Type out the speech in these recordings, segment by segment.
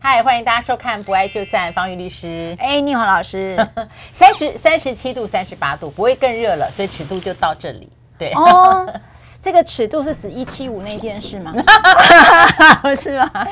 嗨，欢迎大家收看《不爱就散》，方玉律师。哎，你好，老师。三十三十七度，三十八度，不会更热了，所以尺度就到这里。对哦，这个尺度是指一七五那件事吗？是吗？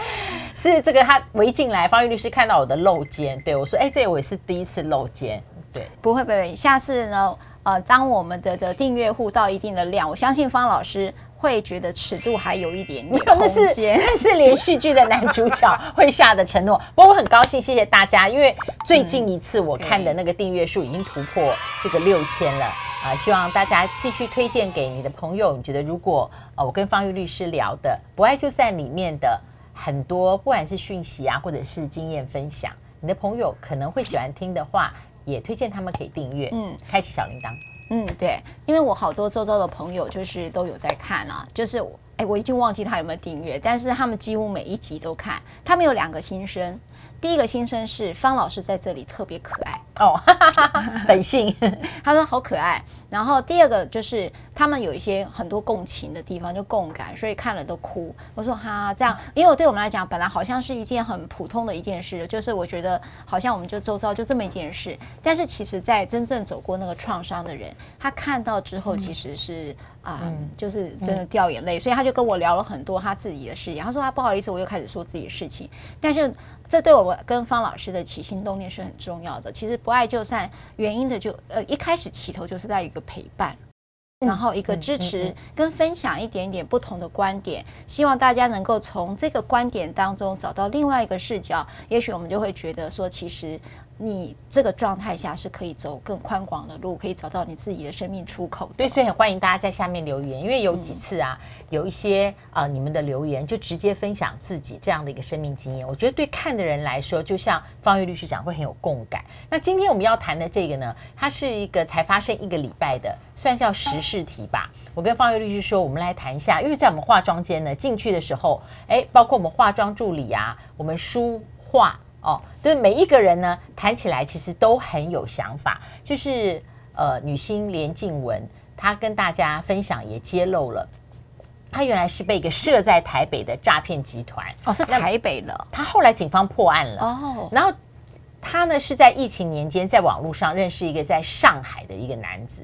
是这个，他我一进来，方玉律师看到我的露肩，对我说：“哎，这我也是第一次露肩。”对，不会，不会，下次呢？呃，当我们的的订阅户到一定的量，我相信方老师。会觉得尺度还有一点点空间，那是连续剧的男主角会下的承诺。不过我很高兴，谢谢大家，因为最近一次我看的那个订阅数已经突破这个六千了啊！希望大家继续推荐给你的朋友。你觉得如果呃我跟方玉律师聊的《不爱就散》里面的很多，不管是讯息啊，或者是经验分享，你的朋友可能会喜欢听的话，也推荐他们可以订阅，嗯，开启小铃铛。嗯，对，因为我好多周遭的朋友就是都有在看啊，就是哎，我已经忘记他有没有订阅，但是他们几乎每一集都看。他们有两个心声，第一个心声是方老师在这里特别可爱哦，本性，他说好可爱。然后第二个就是他们有一些很多共情的地方，就共感，所以看了都哭。我说哈，这样，因为我对我们来讲，本来好像是一件很普通的一件事，就是我觉得好像我们就周遭就这么一件事。但是其实，在真正走过那个创伤的人，他看到之后，其实是啊、嗯嗯，就是真的掉眼泪。所以他就跟我聊了很多他自己的事情。他说他不好意思，我又开始说自己的事情。但是这对我跟方老师的起心动念是很重要的。其实不爱就散，原因的就呃一开始起头就是在一个陪伴，然后一个支持跟分享一点点不同的观点，希望大家能够从这个观点当中找到另外一个视角，也许我们就会觉得说，其实。你这个状态下是可以走更宽广的路，可以找到你自己的生命出口。对，所以很欢迎大家在下面留言，因为有几次啊，有一些啊、呃，你们的留言就直接分享自己这样的一个生命经验，我觉得对看的人来说，就像方玉律师讲，会很有共感。那今天我们要谈的这个呢，它是一个才发生一个礼拜的，算是叫时事题吧。我跟方玉律师说，我们来谈一下，因为在我们化妆间呢，进去的时候，哎，包括我们化妆助理啊，我们梳化。哦，对，每一个人呢，谈起来其实都很有想法。就是呃，女星连静文，她跟大家分享也揭露了，她原来是被一个设在台北的诈骗集团哦，是台北的。她后来警方破案了哦，然后她呢是在疫情年间在网络上认识一个在上海的一个男子，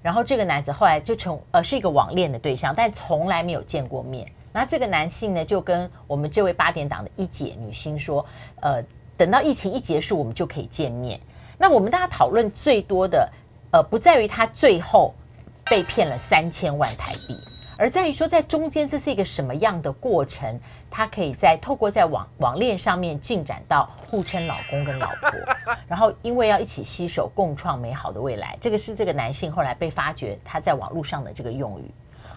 然后这个男子后来就成呃是一个网恋的对象，但从来没有见过面。那这个男性呢就跟我们这位八点档的一姐女星说，呃。等到疫情一结束，我们就可以见面。那我们大家讨论最多的，呃，不在于他最后被骗了三千万台币，而在于说在中间这是一个什么样的过程，他可以在透过在网网恋上面进展到互称老公跟老婆，然后因为要一起携手共创美好的未来，这个是这个男性后来被发觉他在网络上的这个用语，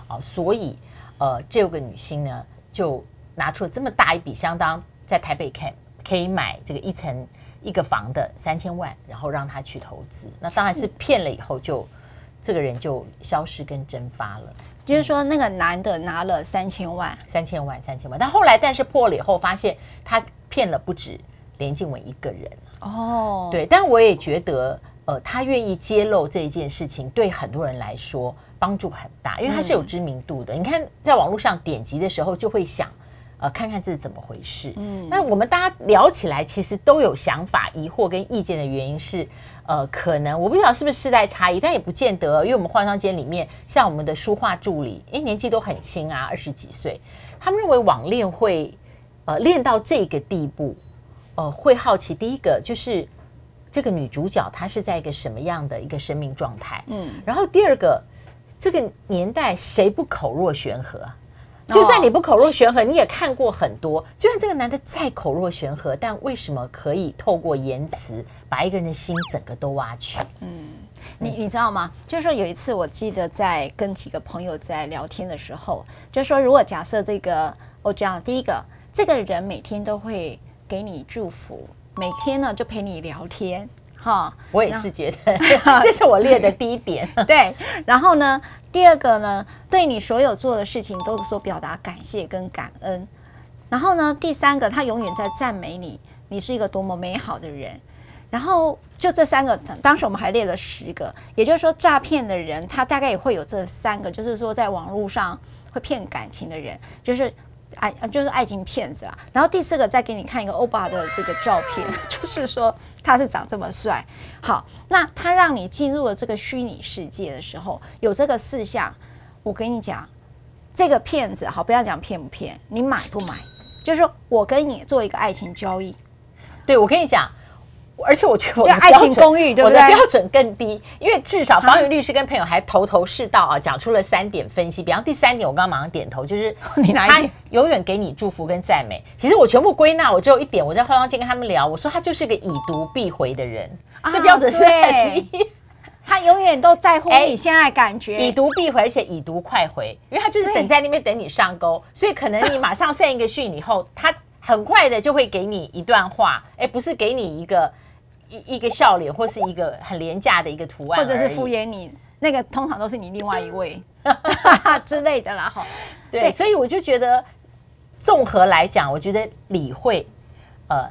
啊，所以呃，这个女星呢就拿出了这么大一笔，相当在台北看。可以买这个一层一个房的三千万，然后让他去投资。那当然是骗了以后就，就这个人就消失跟蒸发了。就是说，那个男的拿了三千万，三千万，三千万。但后来，但是破了以后，发现他骗了不止连静文一个人。哦，对。但我也觉得，呃，他愿意揭露这一件事情，对很多人来说帮助很大，因为他是有知名度的。嗯、你看，在网络上点击的时候，就会想。呃，看看这是怎么回事。嗯，那我们大家聊起来，其实都有想法、疑惑跟意见的原因是，呃，可能我不知道是不是世代差异，但也不见得，因为我们化妆间里面，像我们的书画助理，哎，年纪都很轻啊，二十几岁，他们认为网恋会，呃，练到这个地步，呃，会好奇。第一个就是这个女主角她是在一个什么样的一个生命状态？嗯，然后第二个，这个年代谁不口若悬河？就算你不口若悬河，你也看过很多。就算这个男的再口若悬河，但为什么可以透过言辞把一个人的心整个都挖去？嗯，你你知道吗？就是说有一次，我记得在跟几个朋友在聊天的时候，就是说如果假设这个，我讲第一个，这个人每天都会给你祝福，每天呢就陪你聊天，哈，我也是觉得 这是我列的第一点。对，然后呢？第二个呢，对你所有做的事情都说表达感谢跟感恩。然后呢，第三个，他永远在赞美你，你是一个多么美好的人。然后就这三个，当时我们还列了十个，也就是说，诈骗的人他大概也会有这三个，就是说在网络上会骗感情的人，就是爱就是爱情骗子啦。然后第四个再给你看一个欧巴的这个照片，就是说他是长这么帅。好，那他让你进入了这个虚拟世界的时候，有这个四项，我跟你讲，这个骗子好，不要讲骗不骗，你买不买？就是我跟你做一个爱情交易，对，我跟你讲。而且我觉得我的爱情公寓，对不对？我的标准更低，因为至少芳玉律师跟朋友还头头是道啊，讲出了三点分析。比方第三点，我刚刚马上点头，就是 他永远给你祝福跟赞美。其实我全部归纳，我只有一点，我在化妆间跟他们聊，我说他就是个已读必回的人，这标准是很低。他永远都在乎你现在感觉，已读必回，而且已读快回，因为他就是等在那边等你上钩，所以可能你马上 send 一个讯以后，他很快的就会给你一段话，哎，不是给你一个。一一个笑脸，或是一个很廉价的一个图案，或者是敷衍你，那个通常都是你另外一位 之类的啦。哈，对，所以我就觉得，综合来讲，我觉得理会，呃，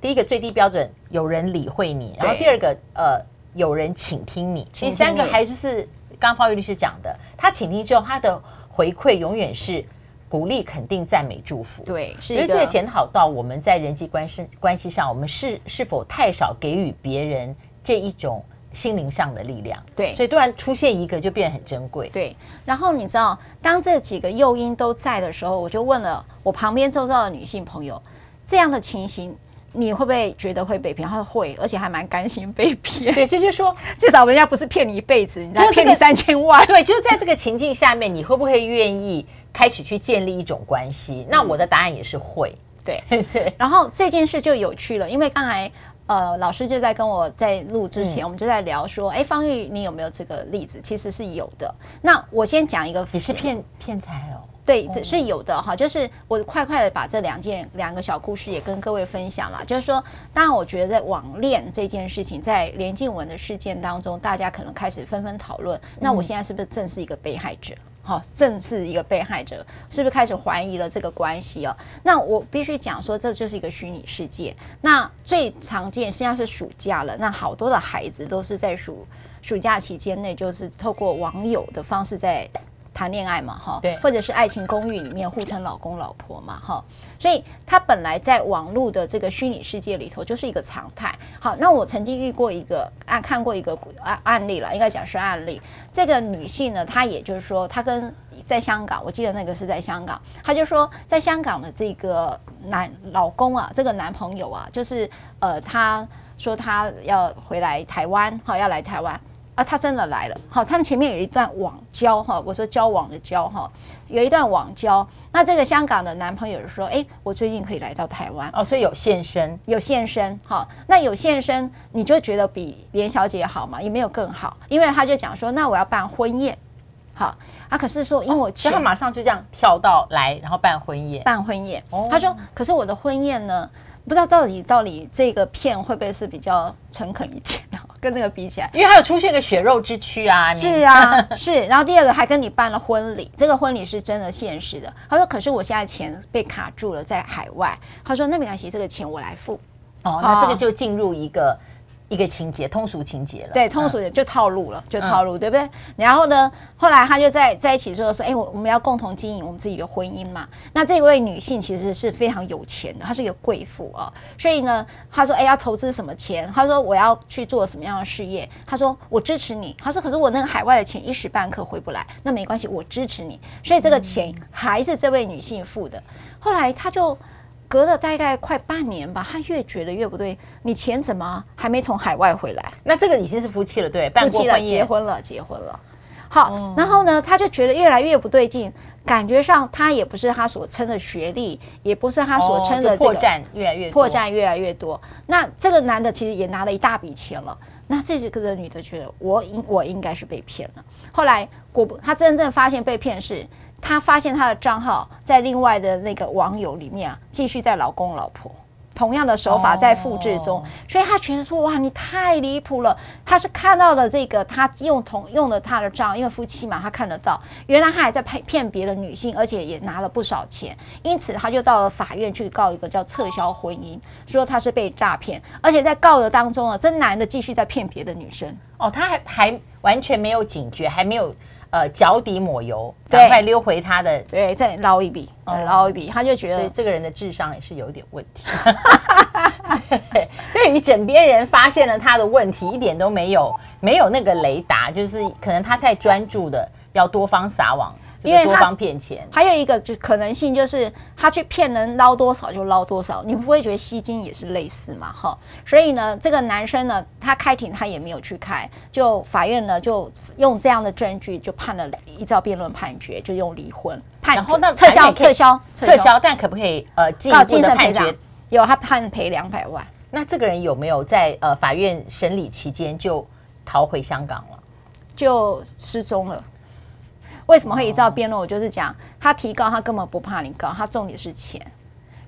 第一个最低标准有人理会你，然后第二个呃有人倾听你，第三个还就是刚方玉律师讲的，他倾听之后，他的回馈永远是。鼓励、肯定、赞美、祝福，对，是因为这个检讨到我们在人际关系关系上，我们是是否太少给予别人这一种心灵上的力量？对，所以突然出现一个就变得很珍贵。对，然后你知道，当这几个诱因都在的时候，我就问了我旁边周遭的女性朋友，这样的情形。你会不会觉得会被骗？他说会，而且还蛮甘心被骗。对，所 以就是说，至少人家不是骗你一辈子，人家骗你三千万。对，就是在这个情境下面，你会不会愿意开始去建立一种关系？那我的答案也是会。对 对。然后这件事就有趣了，因为刚才呃老师就在跟我在录之前，我们就在聊说，哎，方玉，你有没有这个例子？其实是有的。那我先讲一个，你是骗骗财哦。对，是有的哈，就是我快快的把这两件两个小故事也跟各位分享了。就是说，当然我觉得网恋这件事情，在连静文的事件当中，大家可能开始纷纷讨论。那我现在是不是正是一个被害者？好，正是一个被害者，是不是开始怀疑了这个关系哦？那我必须讲说，这就是一个虚拟世界。那最常见，现在是暑假了，那好多的孩子都是在暑暑假期间内，就是透过网友的方式在。谈恋爱嘛，哈，对，或者是爱情公寓里面互称老公老婆嘛，哈，所以他本来在网络的这个虚拟世界里头就是一个常态。好，那我曾经遇过一个案，看过一个案案例了，应该讲是案例。这个女性呢，她也就是说，她跟在香港，我记得那个是在香港，她就说在香港的这个男老公啊，这个男朋友啊，就是呃，她说她要回来台湾，哈，要来台湾。啊，他真的来了，好，他们前面有一段网交哈，我说交往的交哈，有一段网交。那这个香港的男朋友说，哎，我最近可以来到台湾。哦，所以有现身，有现身，好，那有现身，你就觉得比连小姐好吗？也没有更好，因为他就讲说，那我要办婚宴，好，啊，可是说因为我，所以他马上就这样跳到来，然后办婚宴，办婚宴，哦，他说，可是我的婚宴呢？不知道到底到底这个片会不会是比较诚恳一点，跟那个比起来，因为还有出现个血肉之躯啊，是啊，是。然后第二个还跟你办了婚礼，这个婚礼是真的现实的。他说：“可是我现在钱被卡住了，在海外。”他说：“那没关系，这个钱我来付。”哦，那这个就进入一个。一个情节，通俗情节了。对，通俗的就套路了，嗯、就套路，对不对？然后呢，后来他就在在一起之后说：“哎，我我们要共同经营我们自己的婚姻嘛。”那这位女性其实是非常有钱的，她是一个贵妇啊。所以呢，她说：“哎，要投资什么钱？”她说：“我要去做什么样的事业？”她说：“我支持你。”她说：“可是我那个海外的钱一时半刻回不来，那没关系，我支持你。”所以这个钱还是这位女性付的。后来她就。隔了大概快半年吧，他越觉得越不对。你钱怎么还没从海外回来？那这个已经是夫妻了，对，办过婚了，结婚了，结婚了。好，嗯、然后呢，他就觉得越来越不对劲，感觉上他也不是他所称的学历，也不是他所称的、这个哦、破绽越来越破绽越来越多。那这个男的其实也拿了一大笔钱了。那这几个女的觉得我应我应该是被骗了。后来果不，他真正发现被骗是。他发现他的账号在另外的那个网友里面啊，继续在老公老婆同样的手法在复制中，哦、所以他觉得说哇，你太离谱了。他是看到了这个，他用同用了他的账，因为夫妻嘛，他看得到，原来他还在骗骗别的女性，而且也拿了不少钱，因此他就到了法院去告一个叫撤销婚姻，说他是被诈骗，而且在告的当中啊，这男的继续在骗别的女生。哦，他还还完全没有警觉，还没有。呃脚底抹油，赶快溜回他的，对，再捞一笔，捞一笔，他就觉得这个人的智商也是有点问题。对，对于枕边人发现了他的问题，一点都没有没有那个雷达，就是可能他太专注的要多方撒网。因为多方骗钱，还有一个就可能性就是他去骗人捞多少就捞多少，你不会觉得吸金也是类似嘛？哈，所以呢，这个男生呢，他开庭他也没有去开，就法院呢就用这样的证据就判了，依照辩论判决就用离婚判，然后那撤销撤销撤销，但可不可以呃进一步的判决？有，他判赔两百万。那这个人有没有在呃法院审理期间就逃回香港了？就失踪了。为什么会一照辩论？我就是讲，他提高，他根本不怕你高，他重点是钱，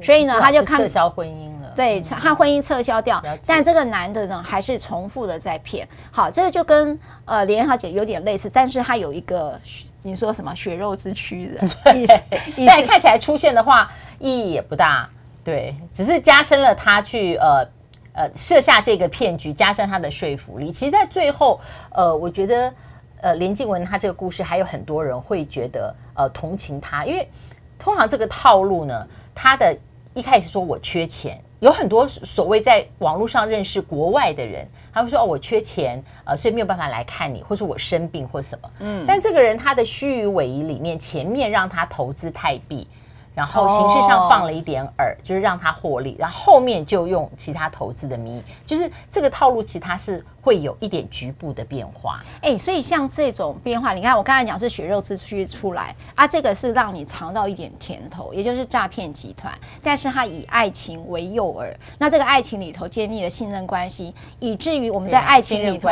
所以呢，他就看撤销婚姻了。对，他婚姻撤销掉，但这个男的呢，还是重复的在骗。好，这个就跟呃连小姐有点类似，但是他有一个你说什么血肉之躯的 但看起来出现的话意义也不大，对，只是加深了他去呃呃设下这个骗局，加深他的说服力。其实，在最后，呃，我觉得。呃，林静文她这个故事，还有很多人会觉得呃同情她，因为通常这个套路呢，他的一开始说我缺钱，有很多所谓在网络上认识国外的人，他会说哦我缺钱，呃所以没有办法来看你，或是我生病或什么，嗯，但这个人他的虚与委蛇里面，前面让他投资泰币。然后形式上放了一点饵，就是让他获利，然后后面就用其他投资的名义，就是这个套路，其实它是会有一点局部的变化。哎，所以像这种变化，你看我刚才讲是血肉之躯出来啊，这个是让你尝到一点甜头，也就是诈骗集团，但是它以爱情为诱饵，那这个爱情里头建立了信任关系，以至于我们在爱情里头，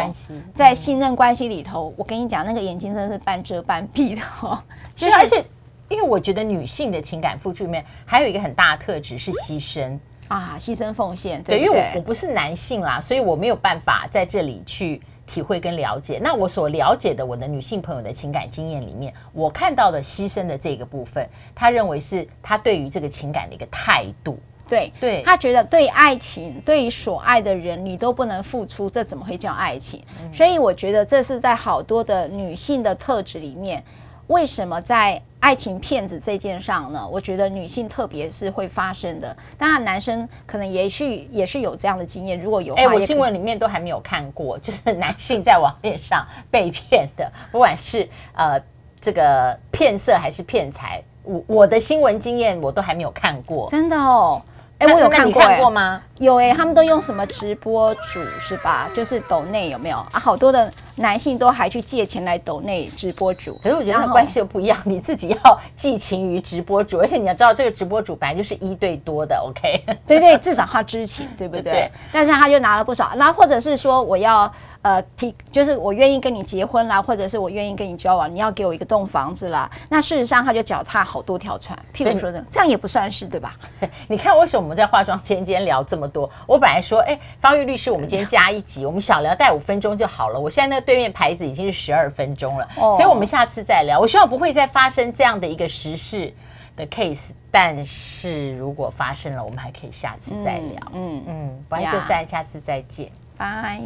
在信任关系里头，我跟你讲，那个眼睛真的是半遮半闭的哦，就是而且。因为我觉得女性的情感付出里面还有一个很大的特质是牺牲啊，牺牲奉献。对，对，因为我我不是男性啦，所以我没有办法在这里去体会跟了解。那我所了解的我的女性朋友的情感经验里面，我看到的牺牲的这个部分，他认为是他对于这个情感的一个态度。对，对他觉得对爱情，对于所爱的人，你都不能付出，这怎么会叫爱情？嗯。所以我觉得这是在好多的女性的特质里面。为什么在爱情骗子这件上呢？我觉得女性特别是会发生的，当然男生可能也许也是有这样的经验。如果有，哎，我新闻里面都还没有看过，就是男性在网面上被骗的，不管是呃这个骗色还是骗财，我我的新闻经验我都还没有看过，真的哦。哎，我有看过，看过吗？有哎，他们都用什么直播主是吧？就是抖内有没有啊？好多的男性都还去借钱来抖内直播主，可是我觉得那关系又不一样，你自己要寄情于直播主，而且你要知道这个直播主本来就是一对多的，OK？对对，至少他知情，对不对？对。但是他就拿了不少，那或者是说我要。呃，提就是我愿意跟你结婚啦，或者是我愿意跟你交往，你要给我一个栋房子啦。那事实上，他就脚踏好多条船。譬如说的，这样也不算是对吧？你看，为什么我们在化妆间今天聊这么多？我本来说，哎，方玉律师，我们今天加一集，我们小聊带五分钟就好了。我现在那个对面牌子已经是十二分钟了，哦，所以我们下次再聊。我希望不会再发生这样的一个时事的 case，但是如果发生了，我们还可以下次再聊。嗯嗯，不然就算下次再见，拜。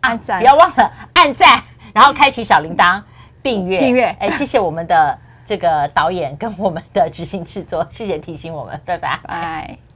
按赞，不要忘了按赞，然后开启小铃铛，订阅订阅。哎，谢谢我们的这个导演跟我们的执行制作，谢谢提醒我们，拜拜。拜。